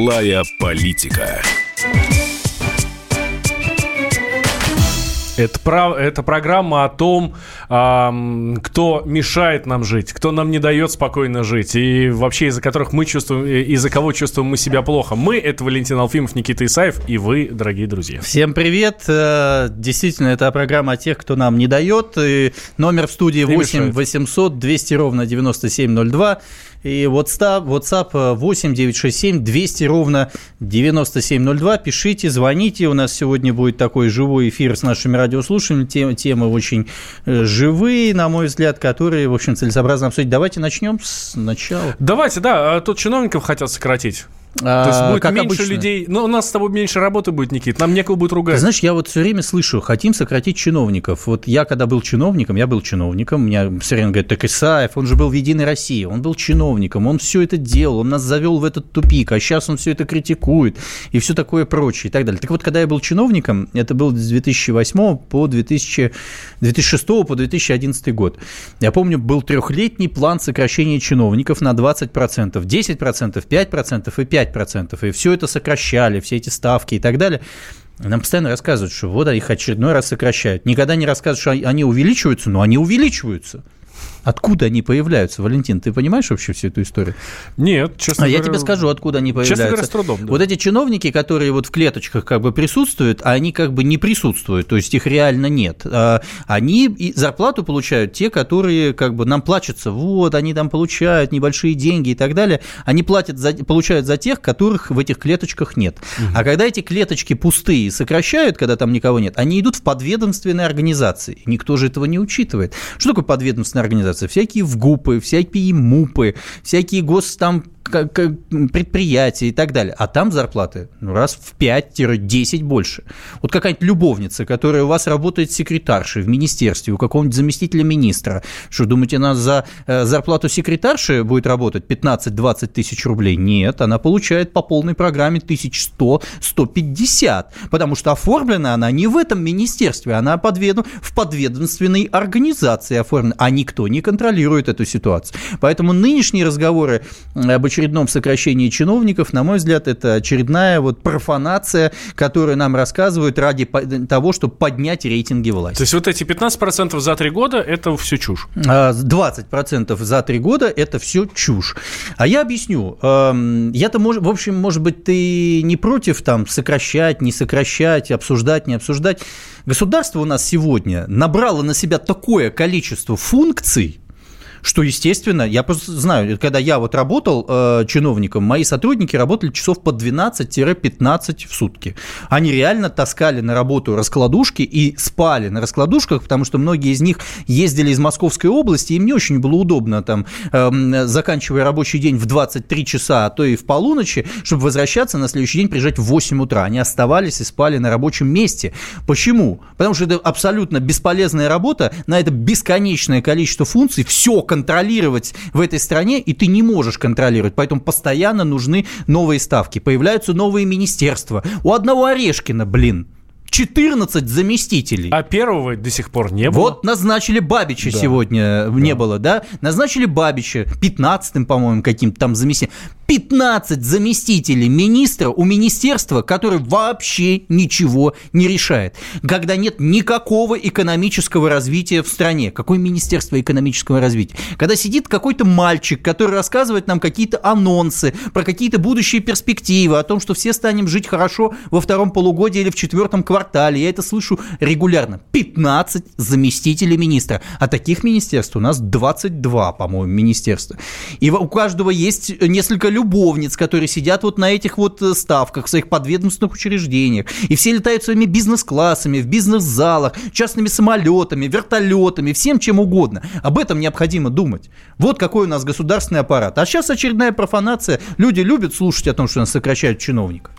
Злая политика. Это, прав, это программа о том, э, кто мешает нам жить, кто нам не дает спокойно жить, и вообще из-за которых мы чувствуем, из-за кого чувствуем мы себя плохо. Мы — это Валентин Алфимов, Никита Исаев, и вы, дорогие друзья. Всем привет. Э, действительно, это программа о тех, кто нам не дает. И номер в студии 8 800 200 ровно 9702. И WhatsApp, WhatsApp 8 967 200 ровно 9702. Пишите, звоните. У нас сегодня будет такой живой эфир с нашими радиослушателями. Темы, темы очень э, живые, на мой взгляд, которые, в общем, целесообразно обсудить. Давайте начнем с начала. Давайте, да. А тут чиновников хотят сократить. То есть будет как меньше обычно. людей. Но у нас с тобой меньше работы будет, Никит. Нам некого будет ругать. Ты знаешь, я вот все время слышу, хотим сократить чиновников. Вот я, когда был чиновником, я был чиновником, меня все время говорят, так Исаев, он же был в Единой России, он был чиновником, он все это делал, он нас завел в этот тупик, а сейчас он все это критикует и все такое прочее и так далее. Так вот, когда я был чиновником, это был с 2008 по 2000, 2006 по 2011 год. Я помню, был трехлетний план сокращения чиновников на 20%, 10%, 5% и 5%. 5%, и все это сокращали, все эти ставки и так далее. Нам постоянно рассказывают, что вот их очередной раз сокращают. Никогда не рассказывают, что они увеличиваются, но они увеличиваются. Откуда они появляются, Валентин? Ты понимаешь вообще всю эту историю? Нет, честно а говоря. я тебе скажу, откуда они появляются. Честно говоря, с трудом. Да. Вот эти чиновники, которые вот в клеточках как бы присутствуют, а они как бы не присутствуют, то есть их реально нет. А они зарплату получают те, которые как бы нам плачутся, вот, они там получают небольшие деньги и так далее. Они платят за, получают за тех, которых в этих клеточках нет. Угу. А когда эти клеточки пустые сокращают, когда там никого нет, они идут в подведомственные организации. Никто же этого не учитывает. Что такое подведомственная организация? Организации, всякие ВГУПы, всякие МУПы, всякие гос там предприятия и так далее. А там зарплаты ну, раз в 5-10 больше. Вот какая-нибудь любовница, которая у вас работает секретаршей в министерстве, у какого-нибудь заместителя министра. Что, думаете, она за э, зарплату секретарши будет работать 15-20 тысяч рублей? Нет, она получает по полной программе 1100-150, потому что оформлена она не в этом министерстве, она подведу, в подведомственной организации оформлена, а никто не контролирует эту ситуацию. Поэтому нынешние разговоры об очередном сокращении чиновников, на мой взгляд, это очередная вот профанация, которую нам рассказывают ради того, чтобы поднять рейтинги власти. То есть вот эти 15% за три года – это все чушь? 20% а, за три года – это все чушь. А я объясню. Я-то, в общем, может быть, ты не против там сокращать, не сокращать, обсуждать, не обсуждать. Государство у нас сегодня набрало на себя такое количество функций, что, естественно, я просто знаю, когда я вот работал э, чиновником, мои сотрудники работали часов по 12-15 в сутки. Они реально таскали на работу раскладушки и спали на раскладушках, потому что многие из них ездили из Московской области, им не очень было удобно там, э, заканчивая рабочий день в 23 часа, а то и в полуночи, чтобы возвращаться на следующий день, приезжать в 8 утра. Они оставались и спали на рабочем месте. Почему? Потому что это абсолютно бесполезная работа, на это бесконечное количество функций, все контролировать в этой стране, и ты не можешь контролировать. Поэтому постоянно нужны новые ставки. Появляются новые министерства. У одного Орешкина, блин, 14 заместителей. А первого до сих пор не было. Вот назначили Бабича да. сегодня, да. не было, да? Назначили Бабича 15-м, по-моему, каким-то там заместителем. 15 заместителей министра у министерства, которое вообще ничего не решает. Когда нет никакого экономического развития в стране. Какое министерство экономического развития? Когда сидит какой-то мальчик, который рассказывает нам какие-то анонсы про какие-то будущие перспективы, о том, что все станем жить хорошо во втором полугодии или в четвертом квартале квартале, я это слышу регулярно. 15 заместителей министра. А таких министерств у нас 22, по-моему, министерства. И у каждого есть несколько любовниц, которые сидят вот на этих вот э, ставках, в своих подведомственных учреждениях. И все летают своими бизнес-классами, в бизнес-залах, частными самолетами, вертолетами, всем чем угодно. Об этом необходимо думать. Вот какой у нас государственный аппарат. А сейчас очередная профанация. Люди любят слушать о том, что нас сокращают чиновников.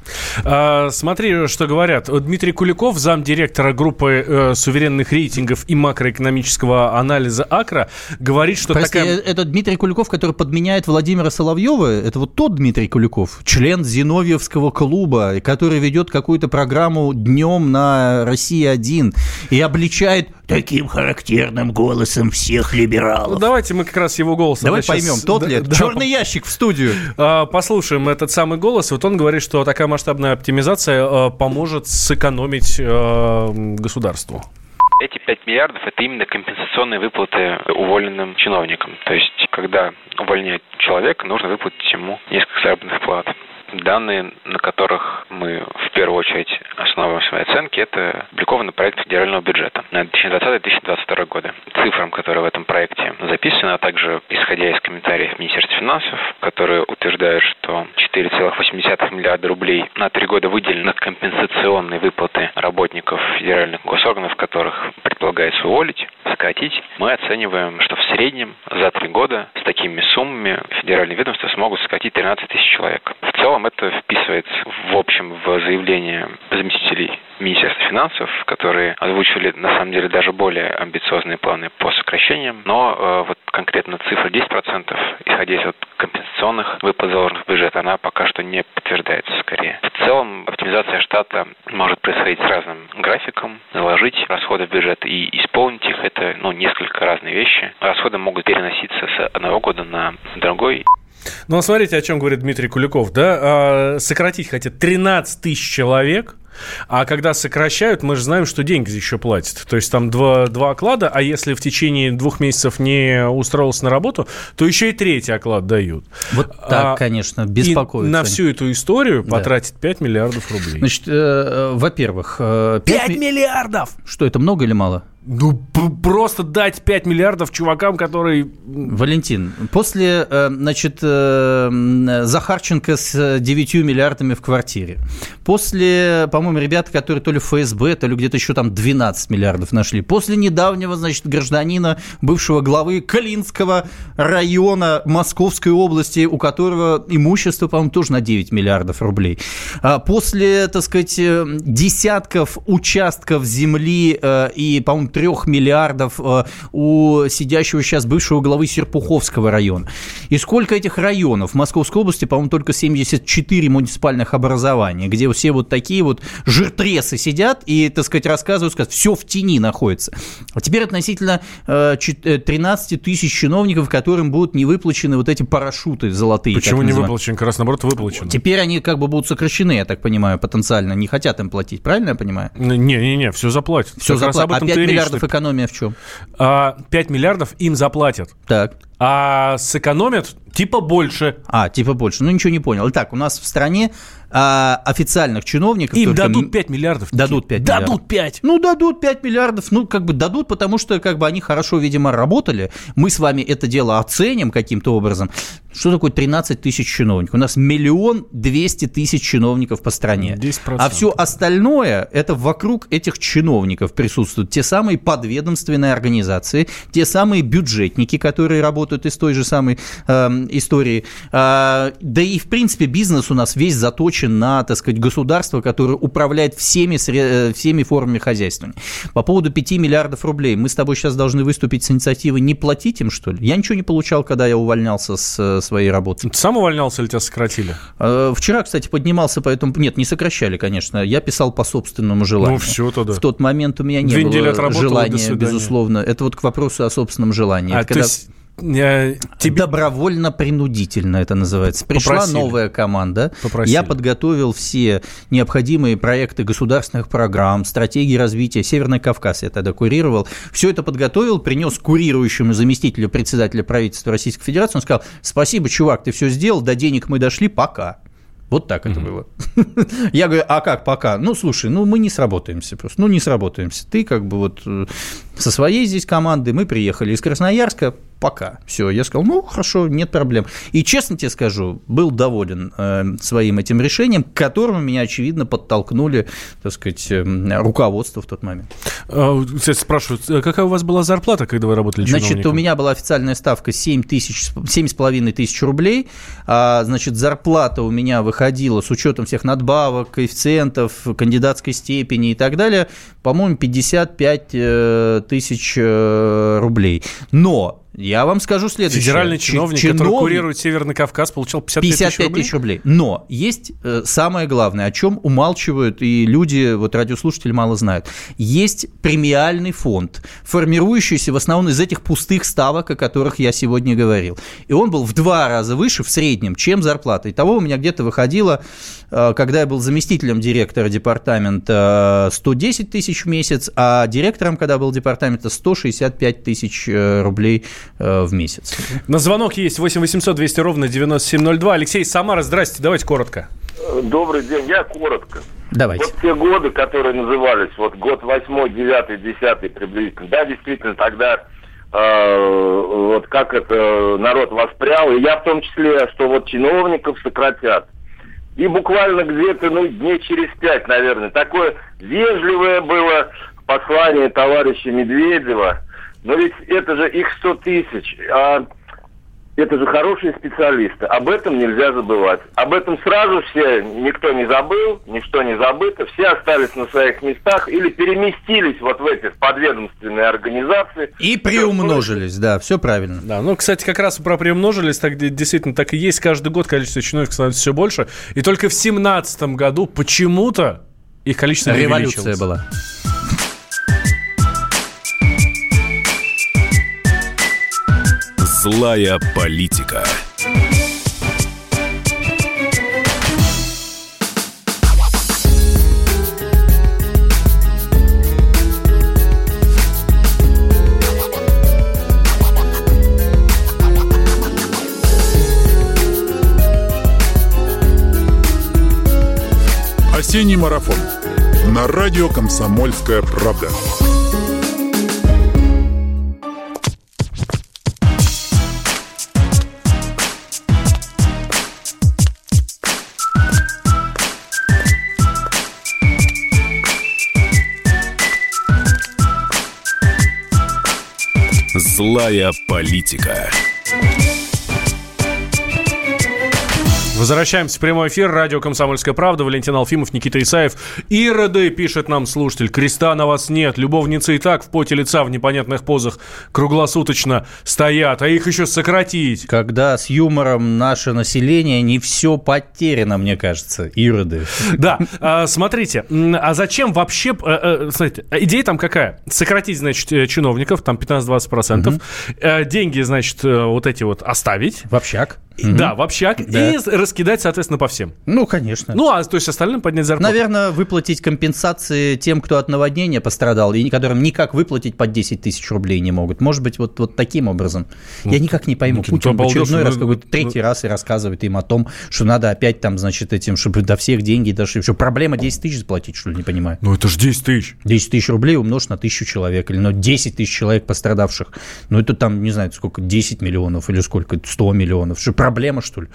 А, смотри, что говорят. Дмитрий Куликов Куликов, замдиректора группы э, суверенных рейтингов и макроэкономического анализа АКРА, говорит, что Прости, такая... Э, это Дмитрий Куликов, который подменяет Владимира Соловьева? Это вот тот Дмитрий Куликов, член Зиновьевского клуба, который ведет какую-то программу днем на Россия-1 и обличает таким характерным голосом всех либералов. Ну, давайте мы как раз его голос. Давай поймем, сейчас... тот ли да, Черный ящик в студию. А, послушаем этот самый голос. Вот он говорит, что такая масштабная оптимизация а, поможет сэкономить а, государству. Эти 5 миллиардов – это именно компенсационные выплаты уволенным чиновникам. То есть, когда увольняют человека, нужно выплатить ему несколько заработных плат. Данные, на которых мы в первую очередь основываем оценки, это опубликованный проект федерального бюджета на 2020-2022 годы. Цифрам, которые в этом проекте записаны, а также исходя из комментариев Министерства финансов, которые утверждают, что 4,8 миллиарда рублей на три года выделены на компенсационные выплаты работников федеральных госорганов, которых предполагается уволить, сократить, мы оцениваем, что в среднем за три года с такими суммами федеральные ведомства смогут сократить 13 тысяч человек. В целом это вписывается в общем в заявление заместителей Министерства финансов, которые озвучивали на самом деле даже более амбициозные планы по сокращениям, но э, вот конкретно цифра 10%, исходя из вот компенсационных выплат заложенных в бюджет, она пока что не подтверждается скорее. В целом оптимизация штата может происходить с разным графиком, заложить расходы в бюджет и исполнить их, это ну, несколько разные вещи. Расходы могут переноситься с одного года на другой. Ну, а смотрите, о чем говорит Дмитрий Куликов, да? А, сократить хотят 13 тысяч человек, а когда сокращают, мы же знаем, что деньги еще платят. То есть там два, два оклада, а если в течение двух месяцев не устроился на работу, то еще и третий оклад дают. Вот так, а, конечно, беспокоиться. И на всю эту историю да. потратить 5 миллиардов рублей. Значит, э, э во-первых... Э, 5, 5 миллиардов! Что, это много или мало? Ну, просто дать 5 миллиардов чувакам, которые... Валентин, после, э, значит, э, Захарченко с 9 миллиардами в квартире, после, по-моему, ребята, которые то ли ФСБ, то ли где-то еще там 12 миллиардов нашли, после недавнего, значит, гражданина, бывшего главы Калинского района Московской области, у которого имущество, по-моему, тоже на 9 миллиардов рублей, а после, так сказать, э, десятков участков земли и, по-моему, трех миллиардов э, у сидящего сейчас бывшего главы Серпуховского района. И сколько этих районов? В Московской области, по-моему, только 74 муниципальных образования, где все вот такие вот жиртресы сидят и, так сказать, рассказывают, сказать, все в тени находится. А теперь относительно 13 э, э, тысяч чиновников, которым будут не выплачены вот эти парашюты золотые. Почему не выплачены? Как раз наоборот выплачены. Теперь они как бы будут сокращены, я так понимаю, потенциально. Не хотят им платить, правильно я понимаю? Не-не-не, все заплатят. Все заплатят. 5 миллиардов экономия в чем? 5 а, миллиардов им заплатят. Так. А сэкономят типа больше. А, типа больше. Ну, ничего не понял. Итак, у нас в стране а, официальных чиновников... Им дадут 5 миллиардов. Дадут 5 Дадут миллиардов. 5. Ну, дадут 5 миллиардов. Ну, как бы дадут, потому что как бы они хорошо, видимо, работали. Мы с вами это дело оценим каким-то образом. Что такое 13 тысяч чиновников? У нас миллион двести тысяч чиновников по стране. 10%. А все остальное, это вокруг этих чиновников присутствуют те самые подведомственные организации, те самые бюджетники, которые работают из той же самой э, истории. Э, да и, в принципе, бизнес у нас весь заточен на, так сказать, государство, которое управляет всеми, э, всеми формами хозяйствования. По поводу 5 миллиардов рублей. Мы с тобой сейчас должны выступить с инициативой не платить им, что ли? Я ничего не получал, когда я увольнялся с своей работы. Ты сам увольнялся или тебя сократили? Э, вчера, кстати, поднимался, поэтому... Нет, не сокращали, конечно. Я писал по собственному желанию. Ну, все тогда. В тот момент у меня не Две было желания, безусловно. Это вот к вопросу о собственном желании. А, это когда... есть тебе... Добровольно-принудительно это называется. Пришла Попросили. новая команда. Попросили. Я подготовил все необходимые проекты государственных программ, стратегии развития. Северный Кавказ я тогда курировал. Все это подготовил, принес курирующему заместителю председателя правительства Российской Федерации. Он сказал, спасибо, чувак, ты все сделал, до денег мы дошли, пока. Вот так это было. Я говорю, а как пока? Ну, слушай, ну мы не сработаемся просто. Ну, не сработаемся. Ты как бы вот э, со своей здесь командой, мы приехали из Красноярска, пока. Все, я сказал, ну, хорошо, нет проблем. И честно тебе скажу, был доволен э, своим этим решением, к которому меня, очевидно, подтолкнули, так сказать, э, руководство в тот момент. А, кстати, спрашивают, э, какая у вас была зарплата, когда вы работали Значит, у меня была официальная ставка 7 тысяч, 7,5 тысяч рублей, а, значит, зарплата у меня выходила с учетом всех надбавок, коэффициентов, кандидатской степени и так далее, по-моему, 55 э, тысяч э, рублей. Но я вам скажу следующее. Федеральный чиновник, чиновник, который курирует Северный Кавказ, получал 55, 55 тысяч рублей. рублей. Но есть э, самое главное, о чем умалчивают и люди, вот радиослушатели мало знают. Есть премиальный фонд, формирующийся в основном из этих пустых ставок, о которых я сегодня говорил. И он был в два раза выше в среднем, чем зарплата. И того у меня где-то выходило, э, когда я был заместителем директора департамента, 110 тысяч в месяц, а директором, когда был департамента, 165 тысяч э, рублей Э, в месяц. На звонок есть 8 800 200 ровно 9702. Алексей Самара, здрасте, давайте коротко. Добрый день, я коротко. Давайте. Вот те годы, которые назывались, вот год восьмой, девятый, десятый приблизительно, да, действительно, тогда э, вот как это народ воспрял, и я в том числе, что вот чиновников сократят. И буквально где-то, ну, дней через пять, наверное, такое вежливое было послание товарища Медведева – но ведь это же их 100 тысяч, а это же хорошие специалисты. Об этом нельзя забывать. Об этом сразу все, никто не забыл, ничто не забыто. Все остались на своих местах или переместились вот в эти подведомственные организации. И приумножились, да, все правильно. Да, ну, кстати, как раз про приумножились, так действительно так и есть. Каждый год количество чиновников становится все больше. И только в 2017 году почему-то их количество Революция была. Злая политика. Осенний марафон на радио «Комсомольская правда». Злая политика. Возвращаемся в прямой эфир. Радио «Комсомольская правда». Валентин Алфимов, Никита Исаев. Ироды, пишет нам слушатель. Креста на вас нет. Любовницы и так в поте лица в непонятных позах круглосуточно стоят. А их еще сократить. Когда с юмором наше население, не все потеряно, мне кажется. Ироды. Да. А, смотрите. А зачем вообще... Э, э, смотрите, идея там какая? Сократить, значит, э, чиновников, там 15-20%. Угу. Деньги, значит, вот эти вот оставить. В общак. Да, в общак. И раскидать, соответственно, по всем. Ну, конечно. Ну, а то есть остальным поднять зарплату. Наверное, выплатить компенсации тем, кто от наводнения пострадал, и которым никак выплатить под 10 тысяч рублей не могут. Может быть, вот, вот таким образом. Я никак не пойму. Ну, Путин в очередной раз, какой-то третий ну... раз и рассказывает им о том, что надо опять там, значит, этим, чтобы до всех деньги дошли. Что проблема 10 тысяч заплатить, что ли, не понимаю. Ну, это же 10 тысяч. 10 тысяч рублей умножить на тысячу человек. Или ну, 10 тысяч человек пострадавших. Ну, это там, не знаю, сколько, 10 миллионов или сколько, 100 миллионов. Что, проблема, что ли?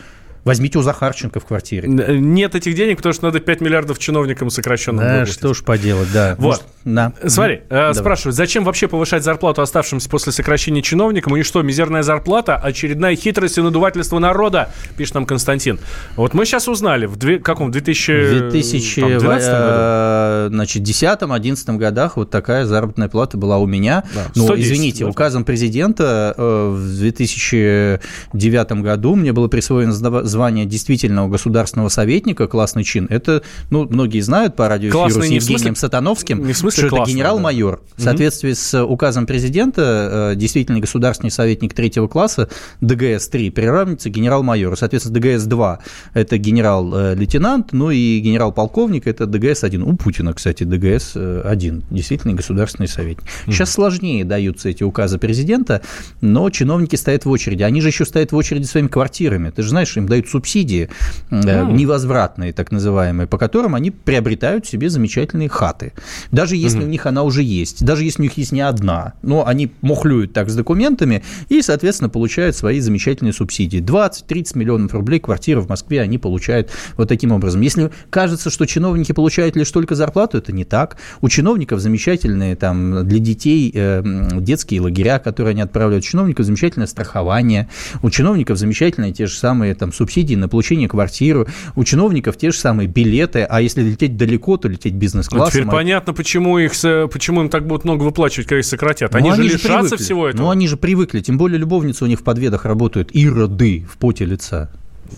Возьмите у Захарченко в квартире. Нет этих денег, потому что надо 5 миллиардов чиновникам сокращенно Да, выплатить. что ж поделать, да. Вот. Может, да. Смотри, mm. спрашивают, зачем вообще повышать зарплату оставшимся после сокращения чиновникам? У них что, мизерная зарплата? Очередная хитрость и надувательство народа, пишет нам Константин. Вот мы сейчас узнали, в две, каком, 2000... 2012 году? Значит, 10-11 годах вот такая заработная плата была у меня. Да, Но, извините, даже. указом президента э, в 2009 году мне было присвоено звание действительного государственного советника, классный чин, это, ну, многие знают по радиоэфиру с Евгением смысле, Сатановским, не в смысле что это генерал-майор. Да. В соответствии с указом президента, э, действительный государственный советник третьего класса, ДГС-3, приравнивается генерал-майору. Соответственно, ДГС-2 – это генерал-лейтенант, ну и генерал-полковник – это ДГС-1. У Путина, кстати, ДГС-1, действительный государственный советник. Сейчас сложнее даются эти указы президента, но чиновники стоят в очереди. Они же еще стоят в очереди своими квартирами. Ты же знаешь, им дают дают субсидии mm. невозвратные, так называемые, по которым они приобретают себе замечательные хаты. Даже если mm-hmm. у них она уже есть, даже если у них есть не одна, но они мухлюют так с документами и, соответственно, получают свои замечательные субсидии. 20-30 миллионов рублей квартиры в Москве они получают вот таким образом. Если кажется, что чиновники получают лишь только зарплату, это не так. У чиновников замечательные там для детей э, детские лагеря, которые они отправляют. У чиновников замечательное страхование. У чиновников замечательные те же самые там субсидии субсидии на получение квартиры, у чиновников те же самые билеты, а если лететь далеко, то лететь бизнес-классом. Ну, теперь а... понятно, почему, их, почему им так будут много выплачивать, когда их сократят. Они, ну, же они лишатся привыкли. всего этого. Ну, они же привыкли, тем более любовницы у них в подведах работают, ироды в поте лица.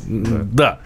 Да. да.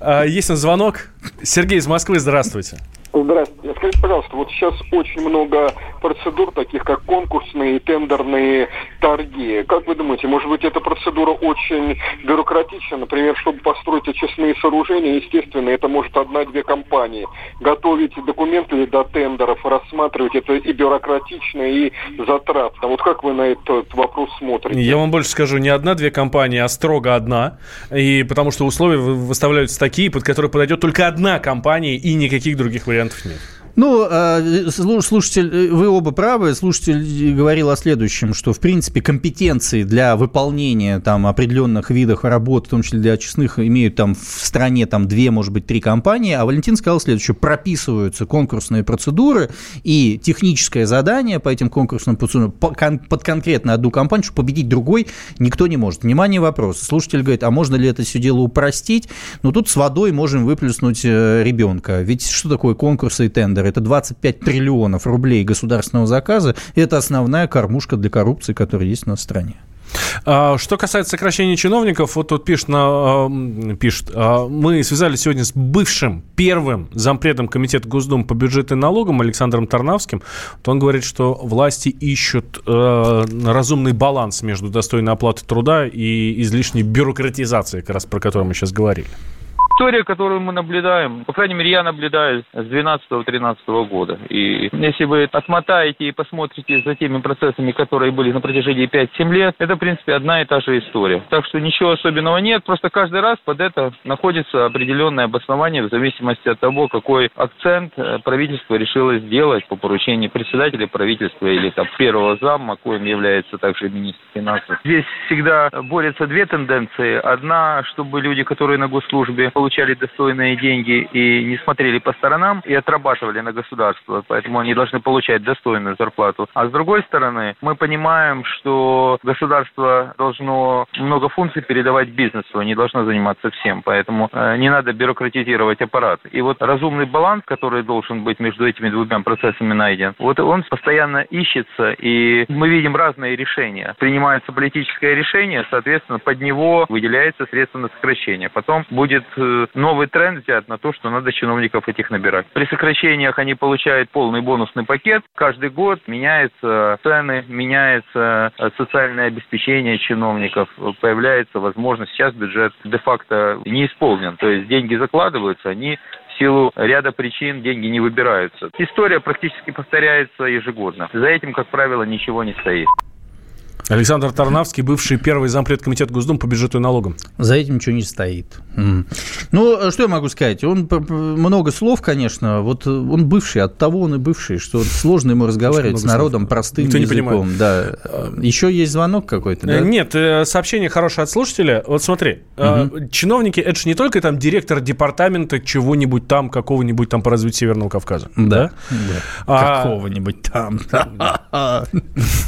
А, есть на звонок. Сергей из Москвы, здравствуйте. Здравствуйте. Скажите, пожалуйста, вот сейчас очень много процедур, таких как конкурсные тендерные торги. Как вы думаете, может быть, эта процедура очень бюрократична? Например, чтобы построить очистные сооружения, естественно, это может одна-две компании. Готовить документы до тендеров, рассматривать это и бюрократично, и затратно. Вот как вы на этот вопрос смотрите? Я вам больше скажу, не одна-две компании, а строго одна. И потому что условия выставляются такие, под которые подойдет только одна компания и никаких других вариантов нет. Ну, а, слушатель, вы оба правы. Слушатель говорил о следующем, что, в принципе, компетенции для выполнения там определенных видов работ, в том числе для очистных, имеют там в стране там две, может быть, три компании. А Валентин сказал следующее. Прописываются конкурсные процедуры и техническое задание по этим конкурсным процедурам под конкретно одну компанию, чтобы победить другой никто не может. Внимание, вопрос. Слушатель говорит, а можно ли это все дело упростить? Ну, тут с водой можем выплеснуть э, ребенка. Ведь что такое конкурсы и тендеры? Тендер, это 25 триллионов рублей государственного заказа, это основная кормушка для коррупции, которая есть у нас в стране. А, что касается сокращения чиновников, вот тут пишет, на, пишет мы связались сегодня с бывшим первым зампредом Комитета Госдумы по бюджету и налогам Александром Тарнавским. Вот он говорит, что власти ищут э, разумный баланс между достойной оплатой труда и излишней бюрократизацией, как раз про которую мы сейчас говорили история, которую мы наблюдаем, по крайней мере, я наблюдаю с 12-13 года. И если вы отмотаете и посмотрите за теми процессами, которые были на протяжении 5-7 лет, это, в принципе, одна и та же история. Так что ничего особенного нет, просто каждый раз под это находится определенное обоснование в зависимости от того, какой акцент э, правительство решило сделать по поручению председателя правительства или там первого зама, коим является также министр финансов. Здесь всегда борются две тенденции. Одна, чтобы люди, которые на госслужбе, получили получали достойные деньги и не смотрели по сторонам и отрабатывали на государство, поэтому они должны получать достойную зарплату. А с другой стороны, мы понимаем, что государство должно много функций передавать бизнесу, не должно заниматься всем, поэтому э, не надо бюрократизировать аппарат. И вот разумный баланс, который должен быть между этими двумя процессами найден, вот он постоянно ищется, и мы видим разные решения. Принимается политическое решение, соответственно, под него выделяется средства на сокращение. Потом будет э, новый тренд взят на то, что надо чиновников этих набирать. При сокращениях они получают полный бонусный пакет. Каждый год меняются цены, меняется э, социальное обеспечение чиновников, появляется возможность. Сейчас бюджет де-факто не исполнен. То есть деньги закладываются, они в силу ряда причин деньги не выбираются. История практически повторяется ежегодно. За этим, как правило, ничего не стоит. Александр Тарнавский, бывший первый зампред комитета Госдумы по бюджету и налогам. За этим ничего не стоит. Ну, что я могу сказать? Он много слов, конечно. Вот он бывший, от того он и бывший, что сложно ему разговаривать с народом слов. простым Никто языком. Не да. Еще есть звонок какой-то, да? Нет, э, сообщение хорошее от слушателя. Вот смотри, угу. чиновники, это же не только там директор департамента чего-нибудь там, какого-нибудь там по развитию Северного Кавказа. Да. да? А... Какого-нибудь там.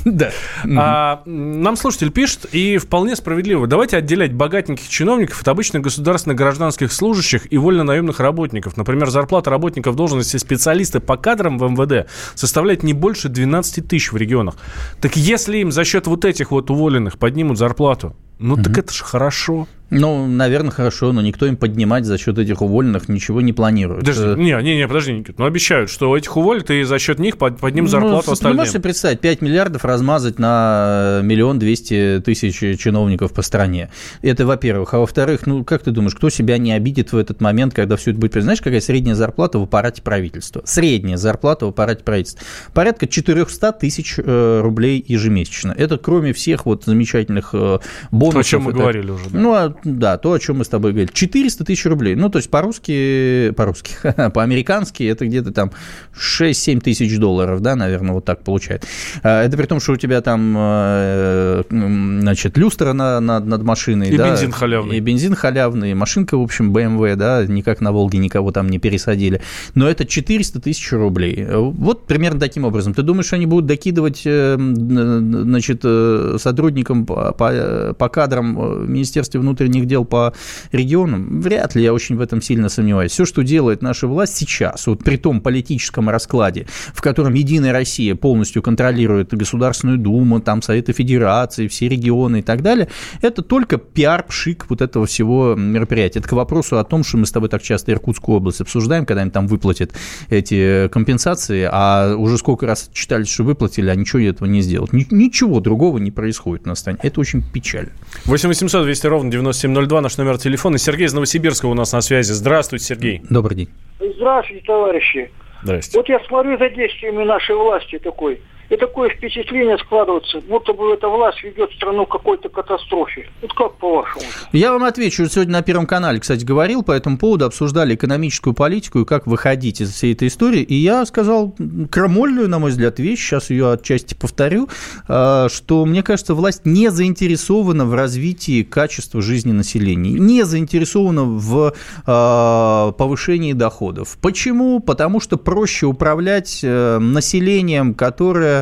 Да. Нам слушатель пишет, и вполне справедливо. Давайте отделять богатеньких чиновников от обычных государственных гражданских служащих и вольно-наемных работников. Например, зарплата работников должности специалиста по кадрам в МВД составляет не больше 12 тысяч в регионах. Так если им за счет вот этих вот уволенных поднимут зарплату, ну угу. так это же хорошо. Ну, наверное, хорошо, но никто им поднимать за счет этих уволенных ничего не планирует. Подожди, э, не, не, не, подожди, Никит, ну обещают, что этих уволят, и за счет них поднимут ну, зарплату ну, остальным. Ты можешь себе представить, 5 миллиардов размазать на миллион двести тысяч чиновников по стране. Это, во-первых. А во-вторых, ну, как ты думаешь, кто себя не обидит в этот момент, когда все это будет... Знаешь, какая средняя зарплата в аппарате правительства? Средняя зарплата в аппарате правительства. Порядка 400 тысяч э, рублей ежемесячно. Это кроме всех вот замечательных э, бонусов. О чем мы это... говорили уже. Да? Ну, а да, то, о чем мы с тобой говорили. 400 тысяч рублей. Ну, то есть по-русски, по-русски, по-американски это где-то там 6-7 тысяч долларов, да, наверное, вот так получает. А, это при том, что у тебя там, э, значит, люстра на, на, над машиной. И да, бензин халявный. И бензин халявный, и машинка, в общем, BMW, да, никак на Волге никого там не пересадили. Но это 400 тысяч рублей. Вот примерно таким образом. Ты думаешь, они будут докидывать, э, значит, э, сотрудникам по, по, по кадрам Министерства внутренних них дел по регионам, вряд ли, я очень в этом сильно сомневаюсь. Все, что делает наша власть сейчас, вот при том политическом раскладе, в котором Единая Россия полностью контролирует Государственную Думу, там Советы Федерации, все регионы и так далее, это только пиар-пшик вот этого всего мероприятия. Это к вопросу о том, что мы с тобой так часто Иркутскую область обсуждаем, когда им там выплатят эти компенсации, а уже сколько раз читали, что выплатили, а ничего этого не сделать. Ничего другого не происходит на стране. Это очень печально. 8 800 200 ровно 9702, наш номер телефона. Сергей из Новосибирска у нас на связи. Здравствуйте, Сергей. Добрый день. Здравствуйте, товарищи. Здрасте. Вот я смотрю за действиями нашей власти такой – и такое впечатление складывается, будто бы эта власть ведет страну к какой-то катастрофе. Вот как по-вашему? Я вам отвечу. Сегодня на Первом канале, кстати, говорил по этому поводу, обсуждали экономическую политику и как выходить из всей этой истории. И я сказал крамольную, на мой взгляд, вещь, сейчас ее отчасти повторю, а, что, мне кажется, власть не заинтересована в развитии качества жизни населения, не заинтересована в а, повышении доходов. Почему? Потому что проще управлять э, населением, которое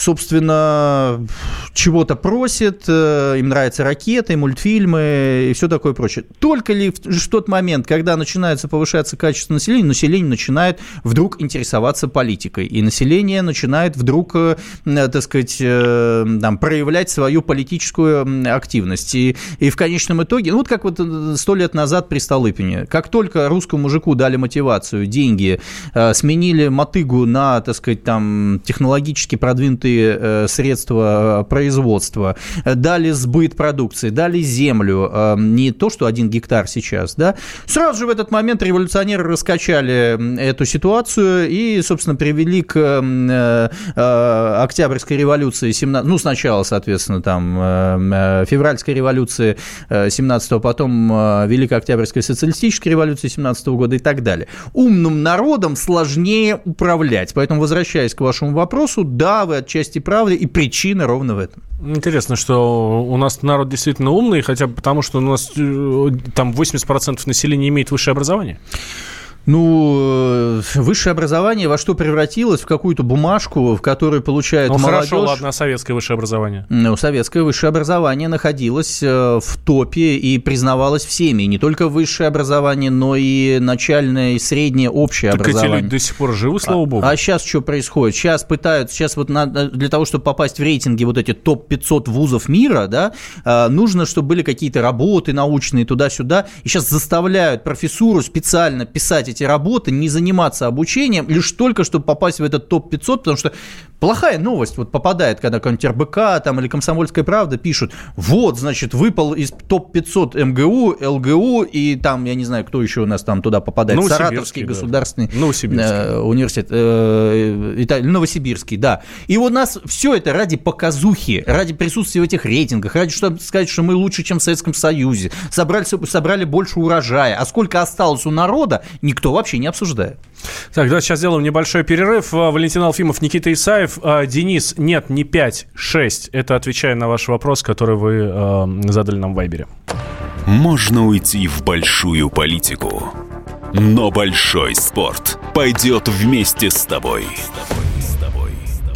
собственно, чего-то просит, э, им нравятся ракеты, мультфильмы и все такое прочее. Только ли в тот момент, когда начинается повышаться качество населения, население начинает вдруг интересоваться политикой, и население начинает вдруг, э, так сказать, э, там, проявлять свою политическую активность. И, и в конечном итоге, ну вот как вот сто лет назад при Столыпине, как только русскому мужику дали мотивацию, деньги, сменили мотыгу на, так сказать, там, технологически продвинутые продукты, э, средства э, производства, дали сбыт продукции, дали землю, э, не то, что один гектар сейчас, да, сразу же в этот момент революционеры раскачали эту ситуацию и, собственно, привели к Октябрьской революции, 17, ну, сначала, соответственно, там, февральской революции 17-го, потом Великой Октябрьской социалистической революции 17 -го года и так далее. Умным народом сложнее управлять. Поэтому, возвращаясь к вашему вопросу, да, вы отчасти части правды, и причина ровно в этом. Интересно, что у нас народ действительно умный, хотя бы потому, что у нас э, там 80% населения имеет высшее образование. Ну, э, высшее образование во что превратилось? В какую-то бумажку, в которой получает ну, молодежь... хорошо, ладно, советское высшее образование. Ну, советское высшее образование находилось э, в топе и признавалось всеми. Не только высшее образование, но и начальное, и среднее, общее так образование. эти люди до сих пор живы, слава богу. А, а сейчас что происходит? Сейчас пытаются... Сейчас вот надо, для того, чтобы попасть в рейтинги вот эти топ-500 вузов мира, да, э, нужно, чтобы были какие-то работы научные туда-сюда. И сейчас заставляют профессуру специально писать эти работы, не заниматься обучением, лишь только, чтобы попасть в этот топ-500, потому что плохая новость вот попадает, когда какой-нибудь РБК там, или «Комсомольская правда» пишут, вот, значит, выпал из топ-500 МГУ, ЛГУ, и там, я не знаю, кто еще у нас там туда попадает, Саратовский да. государственный э, университет, э, Италия, Новосибирский, да. И у нас все это ради показухи, ради присутствия в этих рейтингах, ради чтобы сказать, что мы лучше, чем в Советском Союзе, собрали, собрали больше урожая, а сколько осталось у народа, никто никто вообще не обсуждает. Так, давайте сейчас сделаем небольшой перерыв. А, Валентин Алфимов, Никита Исаев. А, Денис, нет, не 5, 6. Это отвечая на ваш вопрос, который вы э, задали нам в Вайбере. Можно уйти в большую политику, но большой спорт пойдет вместе с тобой. С тобой.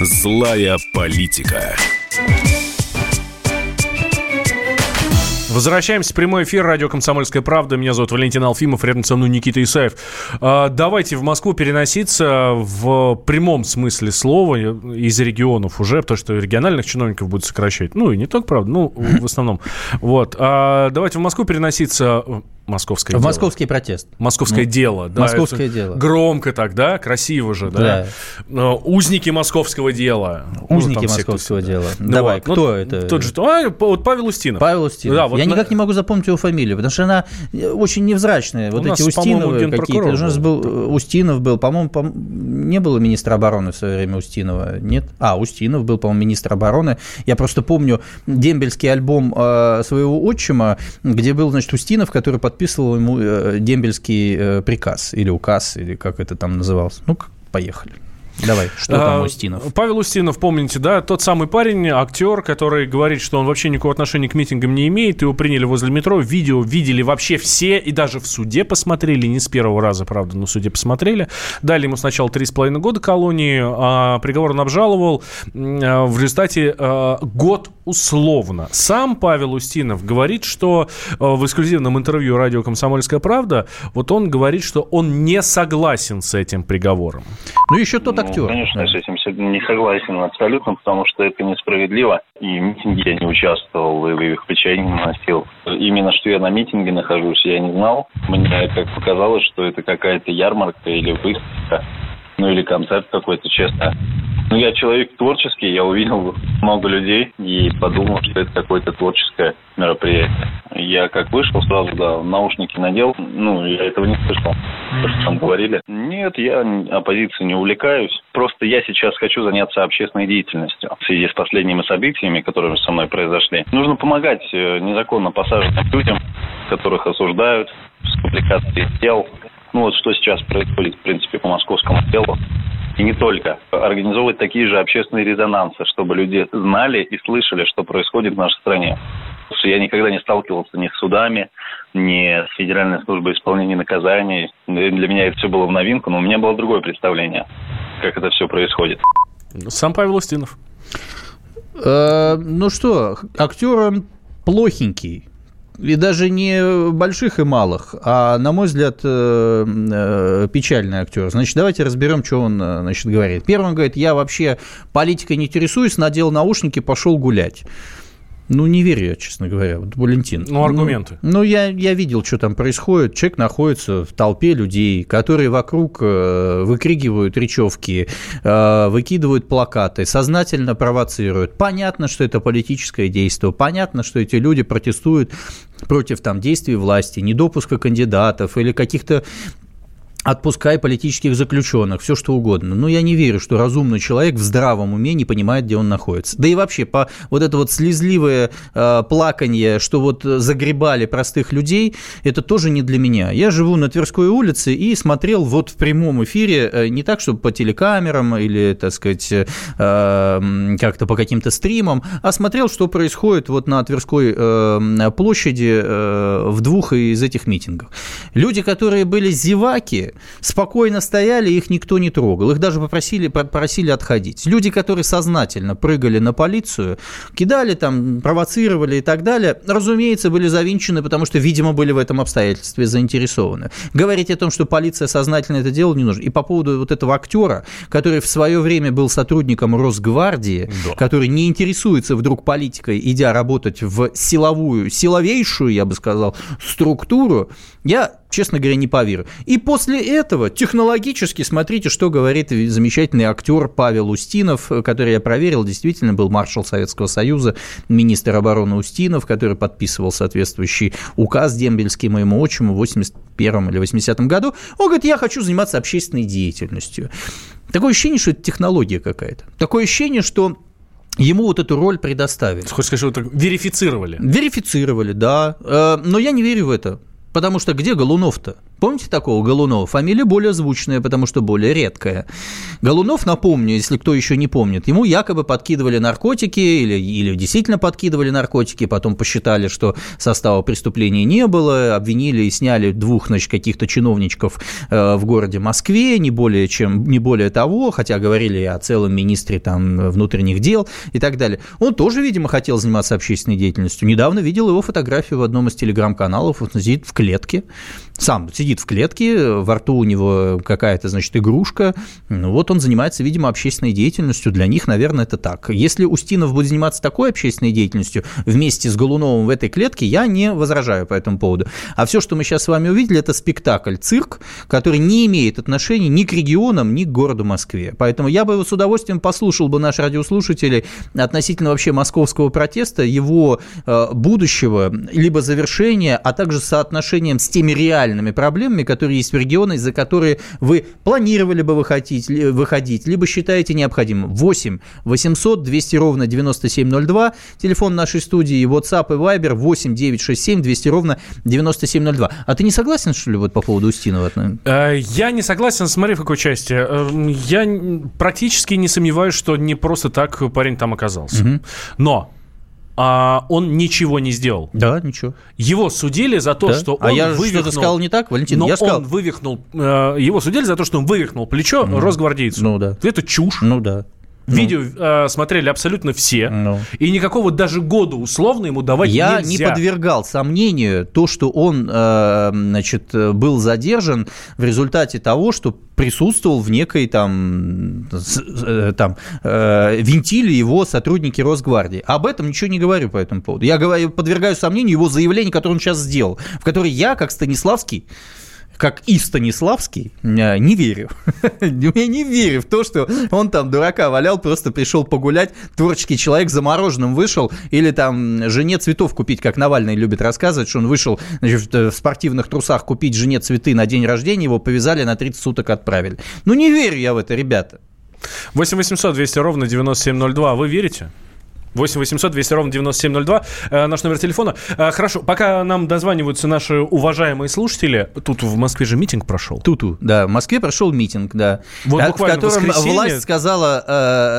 Злая политика. Возвращаемся в прямой эфир. Радио «Комсомольская правда». Меня зовут Валентин Алфимов. Рядом со мной Никита Исаев. А, давайте в Москву переноситься в прямом смысле слова из регионов уже, потому что региональных чиновников будут сокращать. Ну, и не только, правда, ну, в основном. Вот. А, давайте в Москву переноситься Московское В дело. московский протест. Московское Ну, дело, да. московское дело. Громко так, да, красиво же, да. Но Узники московского дела. Ну, Узники московского кто-то, дела. Ну Давай, вот, ну, кто это? Тот же, а, вот Павел Устинов. Павел Устинов. Да, вот Я на- никак не могу запомнить его фамилию, потому что она э, очень невзрачная. Вот У нас, эти по-моему, Устиновы какие-то. У нас был. э, Устинов был, по-моему, пом- не было министра обороны в свое время Устинова, нет? А, Устинов был, по-моему, министр обороны. Я просто помню дембельский альбом э, своего отчима, где был, значит, Устинов, который подписывал ему э, дембельский э, приказ или указ, или как это там называлось. Ну, поехали. Давай, что там А, Устинов? Павел Устинов, помните, да, тот самый парень, актер, который говорит, что он вообще никакого отношения к митингам не имеет. Его приняли возле метро, видео видели вообще все, и даже в суде посмотрели, не с первого раза, правда, но в суде посмотрели. Дали ему сначала три с половиной года колонии, а приговор он обжаловал. А, В результате а, год условно. Сам Павел Устинов говорит, что а, в эксклюзивном интервью радио «Комсомольская правда», вот он говорит, что он не согласен с этим приговором. Ну, еще тот актер. конечно, Да. с этим не согласен абсолютно, потому что это несправедливо. И в митинге я не участвовал, и их печать не носил. Именно что я на митинге нахожусь, я не знал. Мне как показалось, что это какая-то ярмарка или выставка, ну или концерт какой-то, честно. Ну, я человек творческий, я увидел много людей и подумал, что это какое-то творческое мероприятие. Я как вышел, сразу, да, наушники надел, ну, я этого не слышал, то, что там говорили. Нет, я оппозицией не увлекаюсь. Просто я сейчас хочу заняться общественной деятельностью в связи с последними событиями, которые со мной произошли. Нужно помогать э, незаконно посаженным людям, которых осуждают с публикацией дел. Ну вот что сейчас происходит, в принципе, по московскому делу. И не только. Организовывать такие же общественные резонансы, чтобы люди знали и слышали, что происходит в нашей стране. Потому что я никогда не сталкивался ни с судами, ни с Федеральной службой исполнения наказаний. Для меня это все было в новинку, но у меня было другое представление, как это все происходит. Сам Павел Устинов. Э, ну что, актер он плохенький. И даже не больших и малых, а, на мой взгляд, э, э, печальный актер. Значит, давайте разберем, что он э, значит, говорит. Первый он говорит, я вообще политикой не интересуюсь, надел наушники, пошел гулять. Ну, не верю я, честно говоря, вот, Валентин. Ну, аргументы. Ну, я, я видел, что там происходит. Человек находится в толпе людей, которые вокруг э, выкрикивают речевки, э, выкидывают плакаты, сознательно провоцируют. Понятно, что это политическое действие, понятно, что эти люди протестуют против там, действий власти, недопуска кандидатов или каких-то отпускай политических заключенных, все что угодно. Но я не верю, что разумный человек в здравом уме не понимает, где он находится. Да и вообще, по вот это вот слезливое э, плаканье, что вот загребали простых людей, это тоже не для меня. Я живу на Тверской улице и смотрел вот в прямом эфире, э, не так, чтобы по телекамерам или, так сказать, э, как-то по каким-то стримам, а смотрел, что происходит вот на Тверской э, площади э, в двух из этих митингов. Люди, которые были зеваки, спокойно стояли, их никто не трогал. Их даже попросили, попросили отходить. Люди, которые сознательно прыгали на полицию, кидали там, провоцировали и так далее, разумеется, были завинчены, потому что, видимо, были в этом обстоятельстве заинтересованы. Говорить о том, что полиция сознательно это делала, не нужно. И по поводу вот этого актера, который в свое время был сотрудником Росгвардии, Да. который не интересуется вдруг политикой, идя работать в силовую, силовейшую, я бы сказал, структуру, я, честно говоря, не поверю. И после этого технологически, смотрите, что говорит замечательный актер Павел Устинов, который я проверил, действительно был маршал Советского Союза, министр обороны Устинов, который подписывал соответствующий указ дембельский моему отчиму в 81 или 80 году. Он говорит, я хочу заниматься общественной деятельностью. Такое ощущение, что это технология какая-то. Такое ощущение, что ему вот эту роль предоставили. Хочешь сказать, что вот так верифицировали? Верифицировали, да. Э, Но я не верю в это. Потому что где Голунов-то? Помните такого Голунова? Фамилия более звучная, потому что более редкая. Голунов, напомню, если кто еще не помнит, ему якобы подкидывали наркотики или, или действительно подкидывали наркотики, потом посчитали, что состава преступления не было, обвинили и сняли двух, значит, каких-то чиновничков э, в городе Москве, не более, чем, не более того, хотя говорили о целом министре там, внутренних дел и так далее. Он тоже, видимо, хотел заниматься общественной деятельностью. Недавно видел его фотографию в одном из телеграм-каналов, он сидит в клетке, сам сидит сидит в клетке, во рту у него какая-то, значит, игрушка. Ну, вот он занимается, видимо, общественной деятельностью. Для них, наверное, это так. Если Устинов будет заниматься такой общественной деятельностью вместе с Голуновым в этой клетке, я не возражаю по этому поводу. А все, что мы сейчас с вами увидели, это спектакль, цирк, который не имеет отношения ни к регионам, ни к городу Москве. Поэтому я бы с удовольствием послушал бы наших радиослушателей относительно вообще московского протеста, его э, будущего, либо завершения, а также соотношением с теми реальными проблемами, которые есть в регионах, за которые вы планировали бы выходить, выходить либо считаете необходимым. 8 800 200 ровно 9702, телефон нашей студии, WhatsApp и Viber 8 967 200 ровно 9702. А ты не согласен, что ли, вот по поводу Устинова? Э, я не согласен, смотри, в какой части. Э, я практически не сомневаюсь, что не просто так парень там оказался. Угу. Но а он ничего не сделал. Да, ничего. Его судили за то, да? что а он я вывихнул... что-то сказал не так, Валентин? Но я сказал... он вывихнул... Э, его судили за то, что он вывихнул плечо ну, росгвардейцу. Ну да. Это чушь. Ну да. Видео ну. э, смотрели абсолютно все, ну. и никакого даже года условно ему давать Я нельзя. не подвергал сомнению то, что он э, значит, был задержан в результате того, что присутствовал в некой там, э, там э, винтиле его сотрудники Росгвардии. Об этом ничего не говорю по этому поводу. Я говорю, подвергаю сомнению его заявление, которое он сейчас сделал, в которое я, как Станиславский, как и Станиславский, э, не верю. Я не верю в то, что он там дурака валял, просто пришел погулять, творческий человек замороженным вышел, или там жене цветов купить, как Навальный любит рассказывать, что он вышел значит, в спортивных трусах купить жене цветы на день рождения, его повязали, на 30 суток отправили. Ну, не верю я в это, ребята. 8 800 200 ровно 9702. Вы верите? 8 800 200 ровно 9702, э, наш номер телефона. Э, хорошо, пока нам дозваниваются наши уважаемые слушатели, тут в Москве же митинг прошел. Туту, да, в Москве прошел митинг, да. Вот в буквально котором в власть сказала,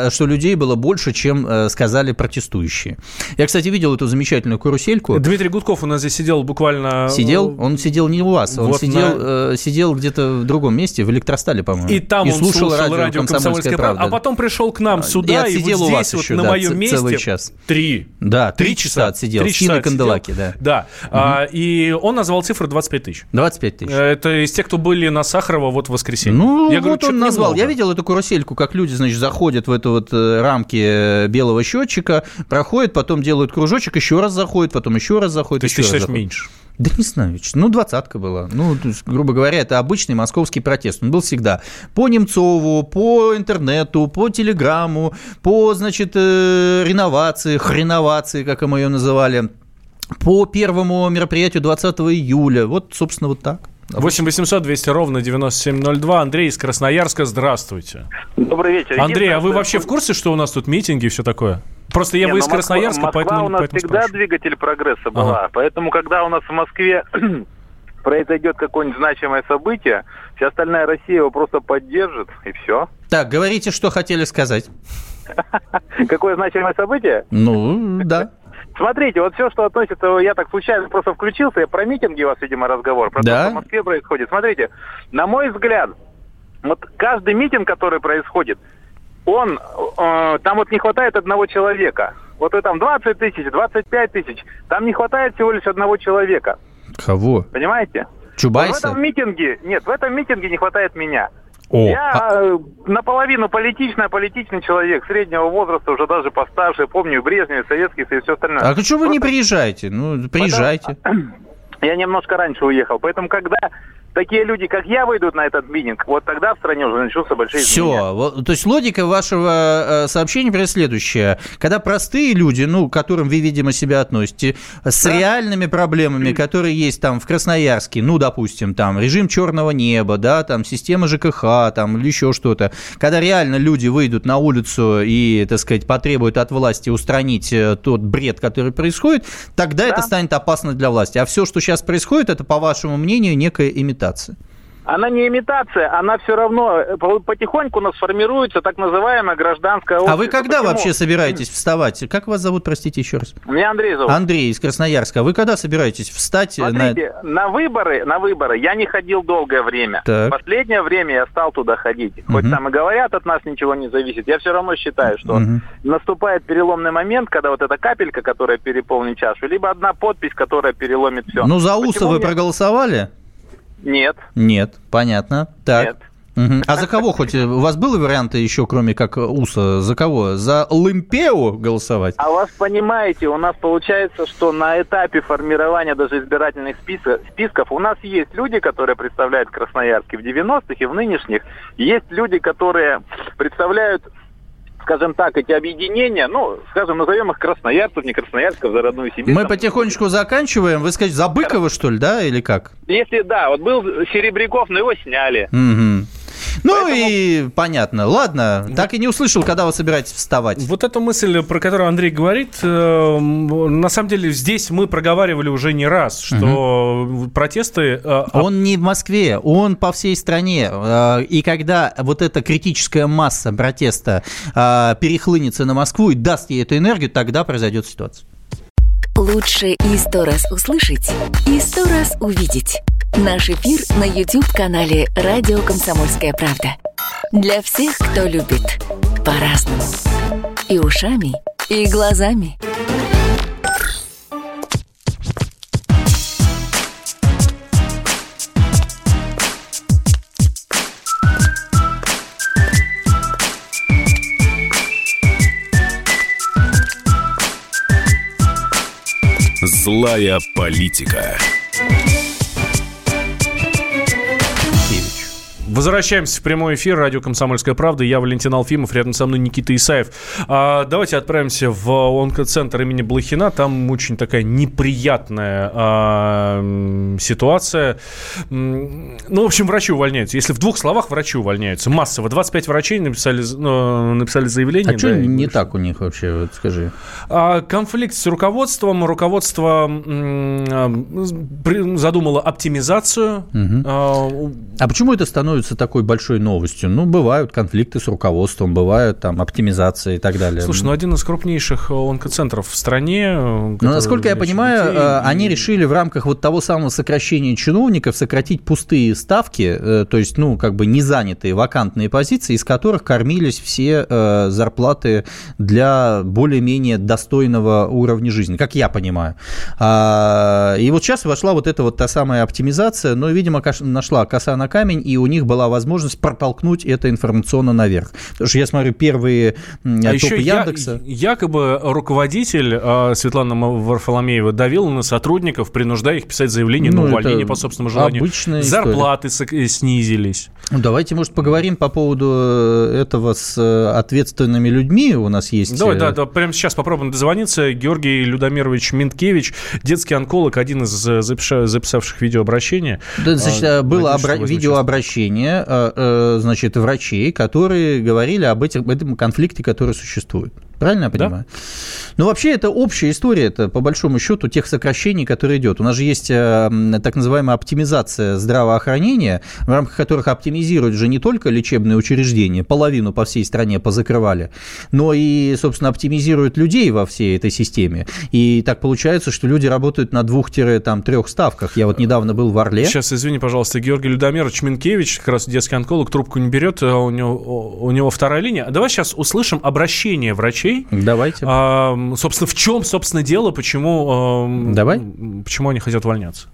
э, что людей было больше, чем э, сказали протестующие. Я, кстати, видел эту замечательную карусельку. Дмитрий Гудков у нас здесь сидел буквально... Сидел? Он сидел не у вас, он Вот сидел, на- э, сидел где-то в другом месте, в электростале, по-моему. И там он слушал, слушал радио, «Комсомольская, правда». а потом пришел к нам сюда, И и, вот у здесь вас вот еще, на да, моем месте... час. Три. Да, три часа отсидел, Три часа отсидел. канделаке, да. Да. А, и он назвал цифру 25 тысяч. 25 тысяч. Это из тех, кто были на Сахарова вот в воскресенье. Ну, Я говорю, вот он «Чё-то назвал. немного». Я видел эту карусельку, как люди, значит, заходят в эту вот э, рамки э, белого счетчика, проходят, потом делают кружочек, еще раз заходят, потом еще раз заходят, То есть ты считаешь заходят. меньше? Да не знаю, ну, двадцатка была. Ну, то есть, грубо говоря, это обычный московский протест. Он был всегда по Немцову, по интернету, по телеграмму, по, значит, э, реновации, хреновации, как мы ее называли, по первому мероприятию 20 июля. Вот, собственно, вот так. 8 800 200 ровно 9702. Андрей из Красноярска, здравствуйте. Добрый вечер. Андрей, а вы вообще в курсе, что у нас тут митинги и все такое? Просто я Не, вы ну, из Красноярска, Москва, поэтому, Москва у нас поэтому всегда спрашиваю. двигатель прогресса была. Поэтому, когда у нас в Москве произойдет какое-нибудь значимое событие, вся остальная Россия его просто поддержит, и все. Так, говорите, что хотели сказать. Какое значимое событие? Ну, да. Смотрите, вот все, что относится, я так случайно просто включился, я про митинги у вас, видимо, разговор, про Да. то, что в Москве происходит. Смотрите, на мой взгляд, вот каждый митинг, который происходит, он, э, там вот не хватает одного человека. Вот и там 20 тысяч, 25 тысяч, там не хватает всего лишь одного человека, Кого? понимаете? Вот в Чубайса? этом митинге, нет, в этом митинге не хватает меня. О, Я а- э, наполовину политичный, политичный человек, среднего возраста, уже даже постарше, помню Брежнев, Советский Союз, и все остальное. А что вы не Просто приезжаете? Ну, приезжайте. Я немножко раньше уехал, поэтому когда такие люди, как я, выйдут на этот митинг, вот тогда в стране уже начнутся большие изменения. Все. То есть логика вашего э, сообщения например, следующая. Когда простые люди, ну, к которым вы, видимо, себя относите, с реальными проблемами, которые есть там в Красноярске, ну, допустим, там режим черного неба, да, там система ЖКХ, там или еще что-то, когда реально люди выйдут на улицу и, так сказать, потребуют от власти устранить э, тот бред, который происходит, тогда это станет опасно для власти. А все, что сейчас происходит, это, по вашему мнению, некая имитация. Она не имитация, она все равно э, по- потихоньку у нас формируется так называемая гражданская А общество. вы когда Почему? вообще собираетесь встать? Как вас зовут, простите еще раз? Меня Андрей зовут. Андрей из Красноярска. А вы когда собираетесь встать? на- Смотрите, на... выборы, на выборы я не ходил долгое время. Так. Последнее время я стал туда ходить. Хоть Мгм. там и говорят, от нас ничего не зависит. Я все равно считаю, что Мгм. наступает переломный момент, когда вот эта капелька, которая переполнит чашу, либо одна подпись, которая переломит все. Ну, за УСа вы проголосовали? Нет. Нет, понятно. Так. Нет. Мгм. А за кого хоть? У вас были варианты еще, кроме как УСА? За кого? За Лымпео голосовать? А вас понимаете, у нас получается, что на этапе формирования даже избирательных списков у нас есть люди, которые представляют Красноярск в 90-х, и в нынешних. Есть люди, которые представляют скажем так, эти объединения, ну, скажем, назовем их красноярцев, не красноярцев, за родную Сибирь. Мы там. потихонечку заканчиваем. Вы скажете, за Быкова, что ли, да, или как? Если, да, вот был Серебряков, но его сняли. Мгм. Ну и понятно. Ладно, так и не услышал, когда вы собираетесь вставать. Вот эта мысль, про которую Андрей говорит, э, на самом деле здесь мы проговаривали уже не раз, что протесты... э, Он не в Москве, он по всей стране. Э, И когда вот эта критическая масса протеста э, перехлынется на Москву и даст ей эту энергию, тогда произойдет ситуация. Лучше и сто раз услышать, и сто раз увидеть. Наш эфир на YouTube-канале «Радио Комсомольская правда». Для всех, кто любит по-разному. И ушами, и глазами. Злая политика. Возвращаемся в прямой эфир. Радио «Комсомольская правда». Я Валентин Алфимов, рядом со мной Никита Исаев. А, давайте отправимся в онкоцентр имени Блохина. Там очень такая неприятная а, ситуация. Ну, в общем, врачи увольняются. Если в двух словах, врачи увольняются. Массово. 25 врачей написали, ну, написали заявление. А что да, не так у них вообще, вот скажи? А, Конфликт с руководством. Руководство а, задумало оптимизацию. А, у- А почему это становится такой большой новостью? Ну, бывают конфликты с руководством, бывают там оптимизация и так далее. Слушай, ну один из крупнейших э, онкоцентров в стране. э, Ну, насколько я понимаю, детей, э, и- они решили в рамках вот того самого сокращения чиновников сократить пустые ставки, то есть, ну, как бы не занятые вакантные позиции, из которых кормились все зарплаты для более-менее достойного уровня жизни, как я понимаю. А, И вот сейчас вошла вот эта вот та самая оптимизация, но, видимо, нашла коса на камень, и у них была возможность протолкнуть это информационно наверх. Потому что я смотрю первые А еще я- Яндекса. якобы руководитель э, Светлана Варфоломеева давила на сотрудников, принуждая их писать заявление Ну, на увольнение по собственному желанию. обычная история. Зарплаты сок- э, снизились. Ну, Давайте, может, поговорим по поводу э, этого с э, ответственными людьми. У нас есть... Давай, да, да, прямо сейчас попробуем дозвониться. Георгий Людомирович Минткевич, детский онколог, один из записавших видеообращение. Да, значит, А, было обра- видеообращение, э, э, значит, врачей, которые говорили об этих, этом конфликте, который существует. Правильно я понимаю? Ну, вообще, это общая история, это по большому счету тех сокращений, которые идет. У нас же есть э, так называемая оптимизация здравоохранения, в рамках которых оптимизируют же не только лечебные учреждения, половину по всей стране позакрывали, но и, собственно, оптимизируют людей во всей этой системе. И так получается, что люди работают на двух-трех ставках. Я вот недавно был в Орле. Сейчас, извини, пожалуйста, Георгий Людомирович Минкевич, как раз детский онколог, трубку не берет, а у него, у него вторая линия. Давай сейчас услышим обращение врачей. Давайте. А, собственно, в чем, собственно, дело, почему, Давай. почему они хотят увольняться?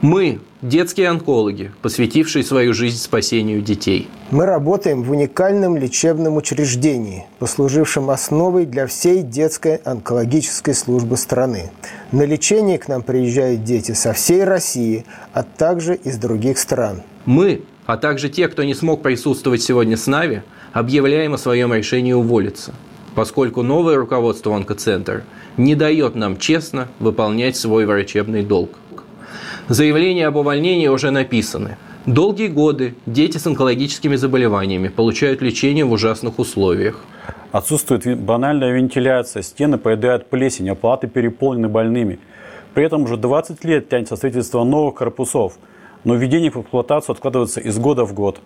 Мы – детские онкологи, посвятившие свою жизнь спасению детей. Мы работаем в уникальном лечебном учреждении, послужившем основой для всей детской онкологической службы страны. На лечение к нам приезжают дети со всей России, а также из других стран. Мы, а также те, кто не смог присутствовать сегодня с нами, объявляем о своем решении уволиться, поскольку новое руководство онкоцентра не дает нам честно выполнять свой врачебный долг. Заявления об увольнении уже написаны. Долгие годы дети с онкологическими заболеваниями получают лечение в ужасных условиях. Отсутствует банальная вентиляция, стены поедают плесень, оплаты переполнены больными. При этом уже 20 лет тянется строительство новых корпусов, но введение в эксплуатацию откладывается из года в год.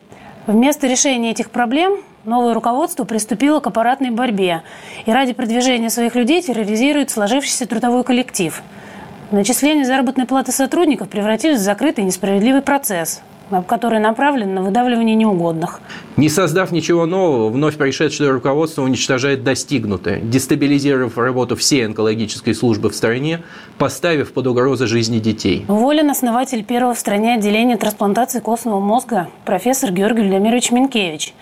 Вместо решения этих проблем новое руководство приступило к аппаратной борьбе и ради продвижения своих людей терроризирует сложившийся трудовой коллектив. Начисление заработной платы сотрудников превратилось в закрытый несправедливый процесс. Который направлен на выдавливание неугодных. Не создав ничего нового, вновь пришедшее руководство уничтожает достигнутое, дестабилизировав работу всей онкологической службы в стране, поставив под угрозу жизни детей. Уволен основатель первого в стране отделения трансплантации костного мозга профессор Георгий Людомирович Минкевич.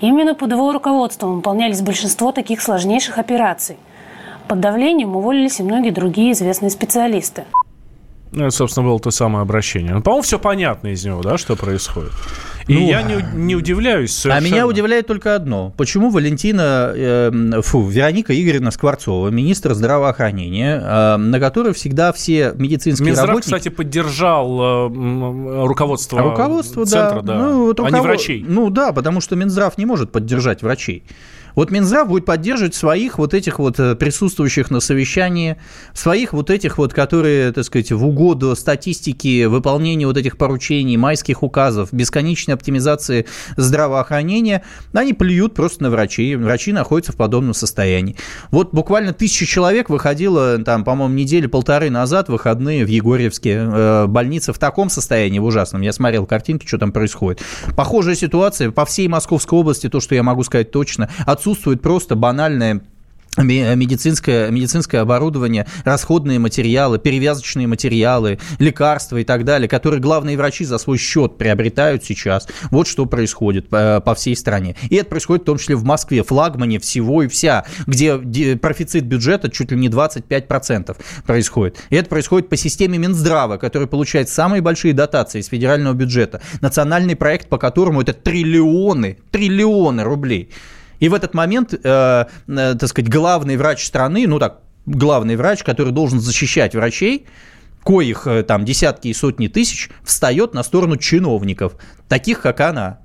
Именно под его руководством выполнялись большинство таких сложнейших операций. Под давлением уволились и многие другие известные специалисты. Ну, это, собственно, было то самое обращение. Ну, по-моему, все понятно из него, да, что происходит. И ну, я не, не удивляюсь совершенно. А меня удивляет только одно. Почему Валентина, э, фу, Вероника Игоревна Скворцова, министр здравоохранения, э, на которой всегда все медицинские Минздрав, работники... кстати, поддержал э, руководство, руководство центра, да, да. Ну, вот руков... а не врачей. Ну да, потому что Минздрав не может поддержать врачей. Вот Минздрав будет поддерживать своих вот этих вот э, присутствующих на совещании, своих вот этих вот, которые, так сказать, в угоду статистики, выполнения вот этих поручений, майских указов, бесконечной оптимизации здравоохранения, они плюют просто на врачей. Врачи находятся в подобном состоянии. Вот буквально тысяча человек выходило, там, по-моему, недели полторы назад, выходные в Егорьевске. Э, больница в таком состоянии, в ужасном. Я смотрел картинки, что там происходит. Похожая ситуация по всей Московской области, то, что я могу сказать точно. Отсутствие отсутствует просто банальное медицинское, медицинское оборудование, расходные материалы, перевязочные материалы, лекарства и так далее, которые главные врачи за свой счет приобретают сейчас. Вот что происходит по, по всей стране. И это происходит в том числе в Москве, флагмане всего и вся, где профицит бюджета чуть ли не 25% происходит. И это происходит по системе Минздрава, который получает самые большие дотации из федерального бюджета. Национальный проект, по которому это триллионы, триллионы рублей. И в этот момент, э, э, так сказать, главный врач страны, ну так, главный врач, который должен защищать врачей, коих э, там десятки и сотни тысяч, встает на сторону чиновников, таких как она.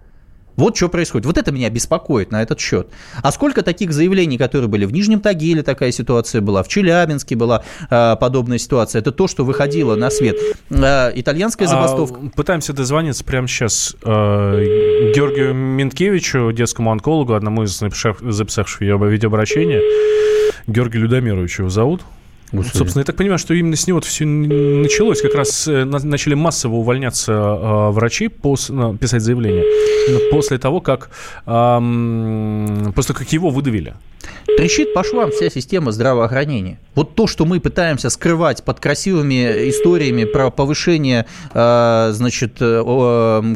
Вот что происходит. Вот это меня беспокоит на этот счет. А сколько таких заявлений, которые были в Нижнем Тагиле, такая ситуация была, в Челябинске была э, подобная ситуация. Это то, что выходило на свет. Э, итальянская забастовка. А, пытаемся дозвониться прямо сейчас э, Георгию Минкевичу, детскому онкологу, одному из записавших видеообращение. Георгий Людомирович его зовут. Господи. Собственно, я так понимаю, что именно с него все началось. Как раз э, начали массово увольняться э, врачи, ну, писать заявление, после того, как, после как его выдавили. Трещит по швам вся система здравоохранения. Вот то, что мы пытаемся скрывать под красивыми историями про повышение э, значит, э,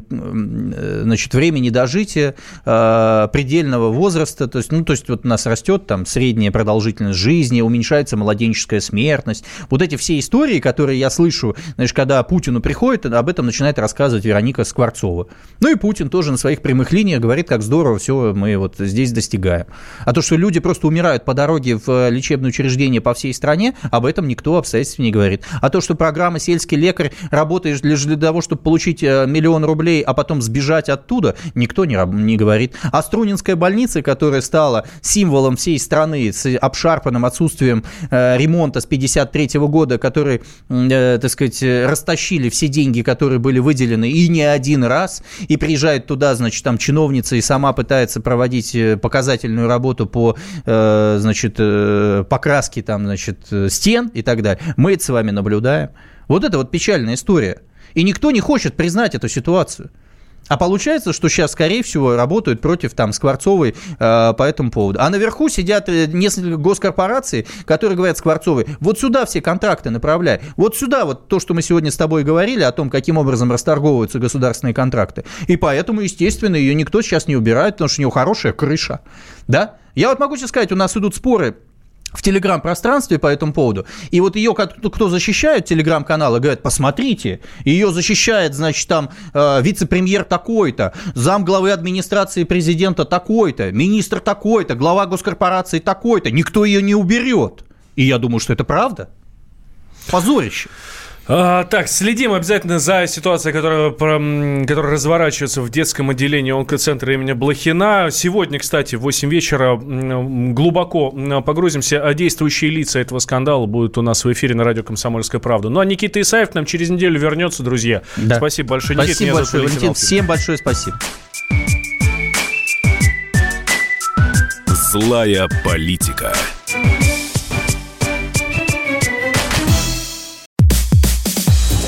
значит, времени дожития, э, предельного возраста, то есть, ну, то есть вот у нас растет там средняя продолжительность жизни, уменьшается младенческая смертность. Вот эти все истории, которые я слышу, знаешь, когда Путину приходит, об этом начинает рассказывать Вероника Скворцова. Ну и Путин тоже на своих прямых линиях говорит, как здорово все мы вот здесь достигаем. А то, что люди просто умирают по дороге в э, лечебное учреждение по всей стране, об этом никто обстоятельств не говорит. А то, что программа «Сельский лекарь» работает лишь для того, чтобы получить э, миллион рублей, а потом сбежать оттуда, никто не, не говорит. А Струнинская больница, которая стала символом всей страны с обшарпанным отсутствием э, ремонта с 53 года, который, так сказать, растащили все деньги, которые были выделены, и не один раз, и приезжает туда, значит, там чиновница и сама пытается проводить показательную работу по Э, значит, э, покраски там, значит, стен и так далее. Мы это с вами наблюдаем. Вот это вот печальная история. И никто не хочет признать эту ситуацию. А получается, что сейчас, скорее всего, работают против там Скворцовой э, по этому поводу. А наверху сидят э, несколько госкорпораций, которые говорят Скворцовой, вот сюда все контракты направляй, вот сюда вот то, что мы сегодня с тобой говорили о том, каким образом расторговываются государственные контракты. И поэтому, естественно, ее никто сейчас не убирает, потому что у нее хорошая крыша. Да? Я вот могу тебе сказать, у нас идут споры в телеграм-пространстве по этому поводу. И вот ее кто защищает, телеграм-каналы, говорят, посмотрите, ее защищает, значит, там э, вице-премьер такой-то, зам главы администрации президента такой-то, министр такой-то, глава госкорпорации такой-то. Никто ее не уберет. И я думаю, что это правда. Позорище. А, так, следим обязательно за ситуацией, которая, которая разворачивается в детском отделении онкоцентра имени Блохина. Сегодня, кстати, в 8 вечера глубоко погрузимся, а действующие лица этого скандала будут у нас в эфире на радио «Комсомольская правда». Ну, а Никита Исаев к нам через неделю вернется, друзья. Да. Спасибо большое, Никита. Спасибо большое, Валентин. Всем большое спасибо. Злая политика.